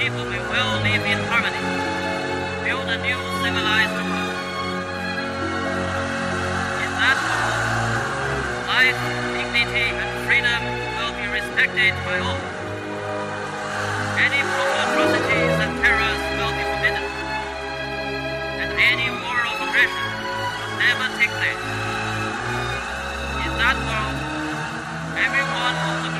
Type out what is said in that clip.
people we will live in harmony, build a new civilized world. In that world, life, dignity, and freedom will be respected by all. Any brutal atrocities and terrors will be forbidden, and any war of aggression will never take place. In that world, everyone will agree.